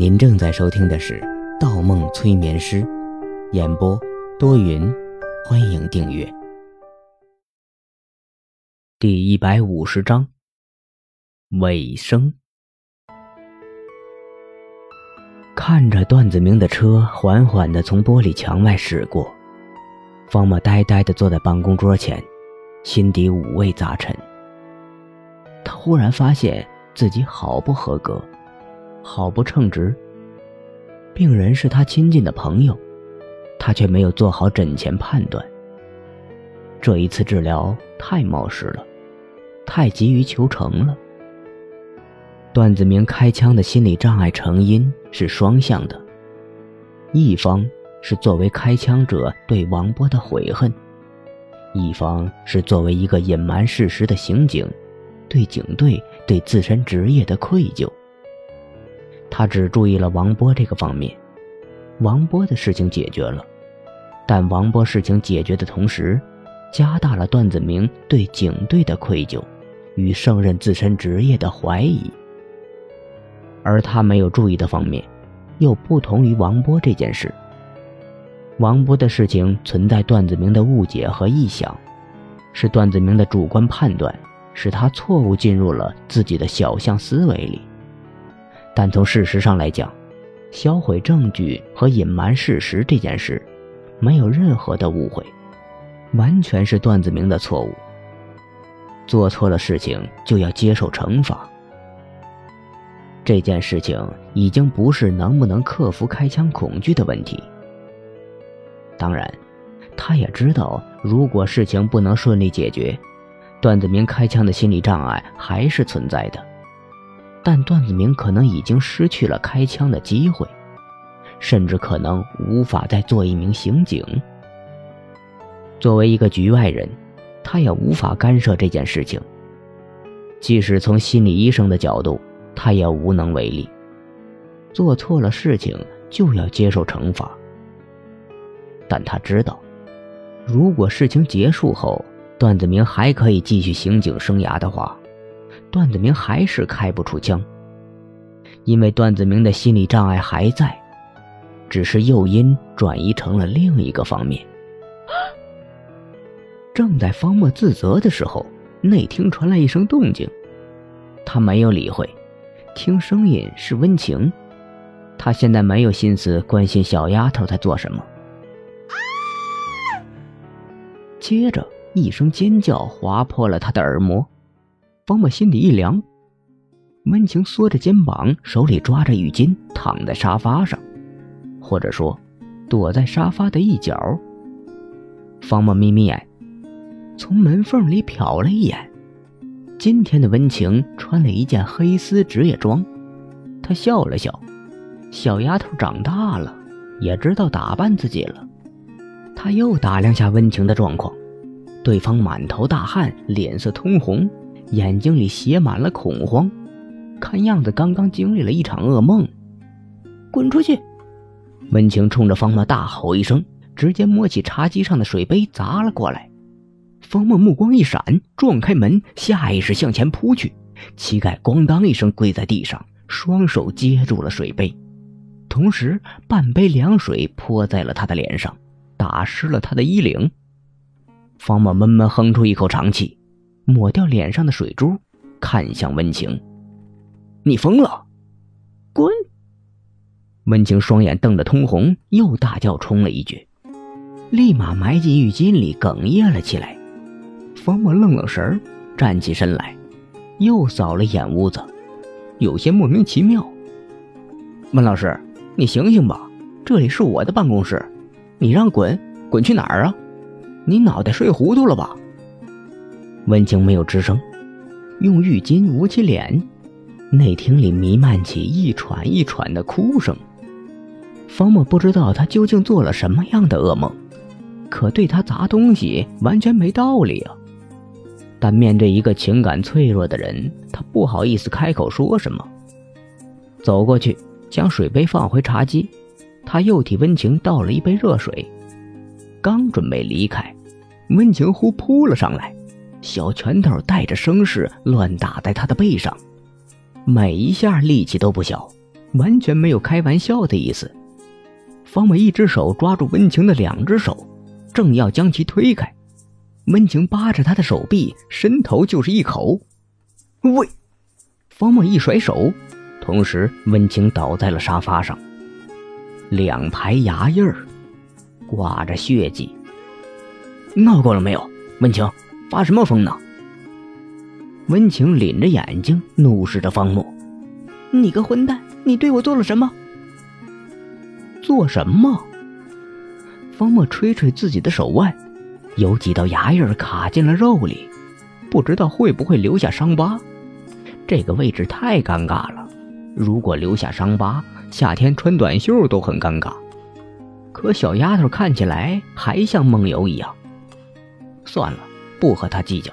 您正在收听的是《盗梦催眠师》，演播多云，欢迎订阅。第一百五十章尾声。看着段子明的车缓缓的从玻璃墙外驶过，方墨呆呆的坐在办公桌前，心底五味杂陈。他忽然发现自己好不合格。好不称职。病人是他亲近的朋友，他却没有做好诊前判断。这一次治疗太冒失了，太急于求成了。段子明开枪的心理障碍成因是双向的，一方是作为开枪者对王波的悔恨，一方是作为一个隐瞒事实的刑警，对警队对自身职业的愧疚。他只注意了王波这个方面，王波的事情解决了，但王波事情解决的同时，加大了段子明对警队的愧疚，与胜任自身职业的怀疑。而他没有注意的方面，又不同于王波这件事。王波的事情存在段子明的误解和臆想，是段子明的主观判断，使他错误进入了自己的小象思维里。但从事实上来讲，销毁证据和隐瞒事实这件事，没有任何的误会，完全是段子明的错误。做错了事情就要接受惩罚。这件事情已经不是能不能克服开枪恐惧的问题。当然，他也知道，如果事情不能顺利解决，段子明开枪的心理障碍还是存在的。但段子明可能已经失去了开枪的机会，甚至可能无法再做一名刑警。作为一个局外人，他也无法干涉这件事情。即使从心理医生的角度，他也无能为力。做错了事情就要接受惩罚。但他知道，如果事情结束后，段子明还可以继续刑警生涯的话。段子明还是开不出枪，因为段子明的心理障碍还在，只是诱因转移成了另一个方面。正在方墨自责的时候，内厅传来一声动静，他没有理会，听声音是温情，他现在没有心思关心小丫头在做什么。接着一声尖叫划破了他的耳膜。方墨心里一凉，温情缩着肩膀，手里抓着浴巾，躺在沙发上，或者说，躲在沙发的一角。方墨眯眯眼，从门缝里瞟了一眼，今天的温情穿了一件黑丝职业装，他笑了笑，小丫头长大了，也知道打扮自己了。他又打量下温情的状况，对方满头大汗，脸色通红。眼睛里写满了恐慌，看样子刚刚经历了一场噩梦。滚出去！温情冲着方墨大吼一声，直接摸起茶几上的水杯砸了过来。方墨目光一闪，撞开门，下意识向前扑去，膝盖咣当一声跪在地上，双手接住了水杯，同时半杯凉水泼在了他的脸上，打湿了他的衣领。方墨闷闷哼出一口长气。抹掉脸上的水珠，看向温情：“你疯了，滚！”温情双眼瞪得通红，又大叫冲了一句，立马埋进浴巾里，哽咽了起来。方墨愣愣神儿，站起身来，又扫了眼屋子，有些莫名其妙。温老师，你醒醒吧，这里是我的办公室，你让滚，滚去哪儿啊？你脑袋睡糊涂了吧？温情没有吱声，用浴巾捂起脸。内厅里弥漫起一喘一喘的哭声。方墨不知道他究竟做了什么样的噩梦，可对他砸东西完全没道理啊。但面对一个情感脆弱的人，他不好意思开口说什么。走过去，将水杯放回茶几，他又替温情倒了一杯热水。刚准备离开，温情忽扑了上来。小拳头带着声势乱打在他的背上，每一下力气都不小，完全没有开玩笑的意思。方伟一只手抓住温情的两只手，正要将其推开，温情扒着他的手臂，伸头就是一口。喂！方某一甩手，同时温情倒在了沙发上，两排牙印儿，挂着血迹。闹够了没有，温情？发什么疯呢？温情凛着眼睛怒视着方木：“你个混蛋，你对我做了什么？”做什么？方墨吹吹自己的手腕，有几道牙印卡进了肉里，不知道会不会留下伤疤。这个位置太尴尬了，如果留下伤疤，夏天穿短袖都很尴尬。可小丫头看起来还像梦游一样。算了，不和他计较。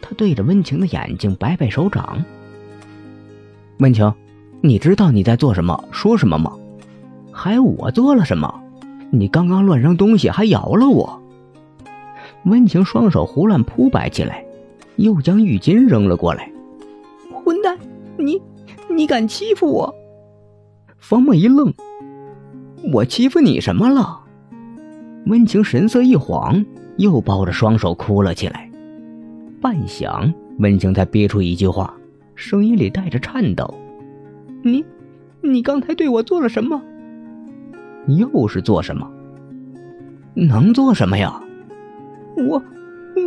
他对着温情的眼睛摆摆手掌：“温情，你知道你在做什么、说什么吗？”还我做了什么？你刚刚乱扔东西，还咬了我。温情双手胡乱扑摆起来，又将浴巾扔了过来。混蛋，你你敢欺负我？方墨一愣，我欺负你什么了？温情神色一晃，又抱着双手哭了起来。半晌，温情才憋出一句话，声音里带着颤抖：“你，你刚才对我做了什么？”又是做什么？能做什么呀？我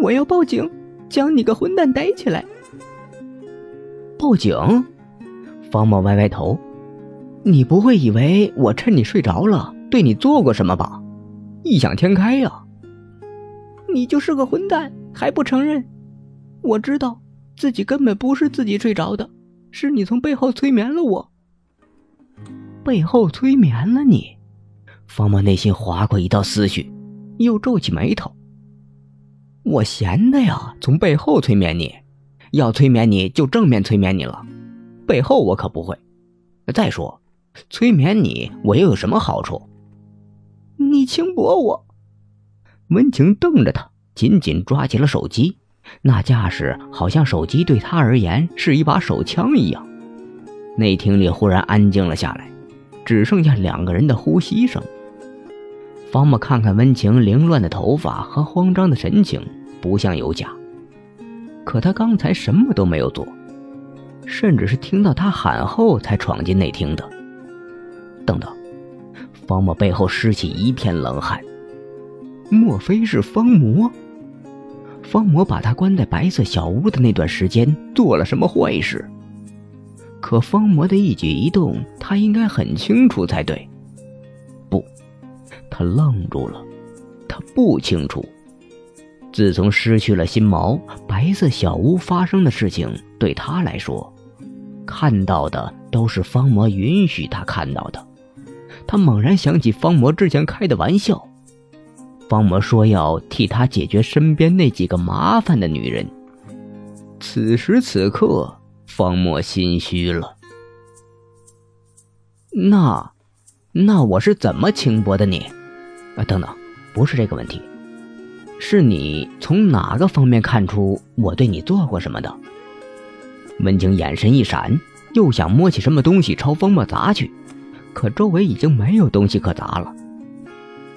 我要报警，将你个混蛋逮起来。报警？方墨歪歪头，你不会以为我趁你睡着了对你做过什么吧？异想天开呀！你就是个混蛋，还不承认？我知道自己根本不是自己睡着的，是你从背后催眠了我。背后催眠了你？方墨内心划过一道思绪，又皱起眉头。我闲的呀，从背后催眠你，要催眠你就正面催眠你了，背后我可不会。再说，催眠你我又有什么好处？你轻薄我！温情瞪着他，紧紧抓起了手机，那架势好像手机对他而言是一把手枪一样。内厅里忽然安静了下来，只剩下两个人的呼吸声。方木看看温情凌乱的头发和慌张的神情，不像有假。可他刚才什么都没有做，甚至是听到他喊后才闯进内厅的。等等，方木背后湿起一片冷汗。莫非是方魔？方魔把他关在白色小屋的那段时间做了什么坏事？可方魔的一举一动，他应该很清楚才对。不他愣住了，他不清楚。自从失去了心锚，白色小屋发生的事情对他来说，看到的都是方魔允许他看到的。他猛然想起方魔之前开的玩笑，方魔说要替他解决身边那几个麻烦的女人。此时此刻，方墨心虚了。那，那我是怎么轻薄的你？啊，等等，不是这个问题，是你从哪个方面看出我对你做过什么的？温情眼神一闪，又想摸起什么东西朝方墨砸去，可周围已经没有东西可砸了。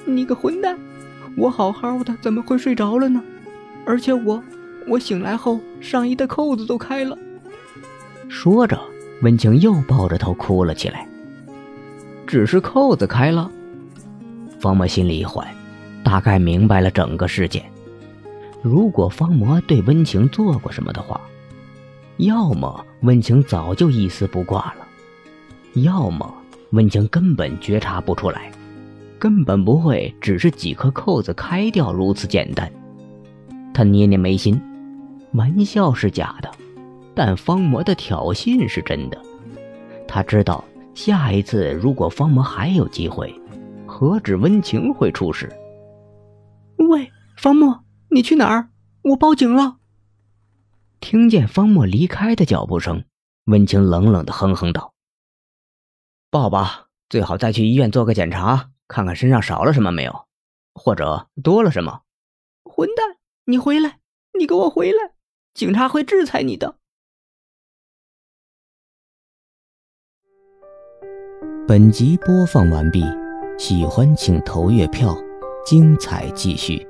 你个混蛋，我好好的怎么会睡着了呢？而且我，我醒来后上衣的扣子都开了。说着，温情又抱着头哭了起来。只是扣子开了。方魔心里一缓，大概明白了整个事件。如果方魔对温情做过什么的话，要么温情早就一丝不挂了，要么温情根本觉察不出来，根本不会只是几颗扣子开掉如此简单。他捏捏眉心，玩笑是假的，但方魔的挑衅是真的。他知道下一次如果方魔还有机会。何止温情会出事？喂，方墨，你去哪儿？我报警了。听见方墨离开的脚步声，温情冷冷的哼哼道：“报吧，最好再去医院做个检查，看看身上少了什么没有，或者多了什么。”混蛋，你回来！你给我回来！警察会制裁你的。本集播放完毕，喜欢请投月票，精彩继续。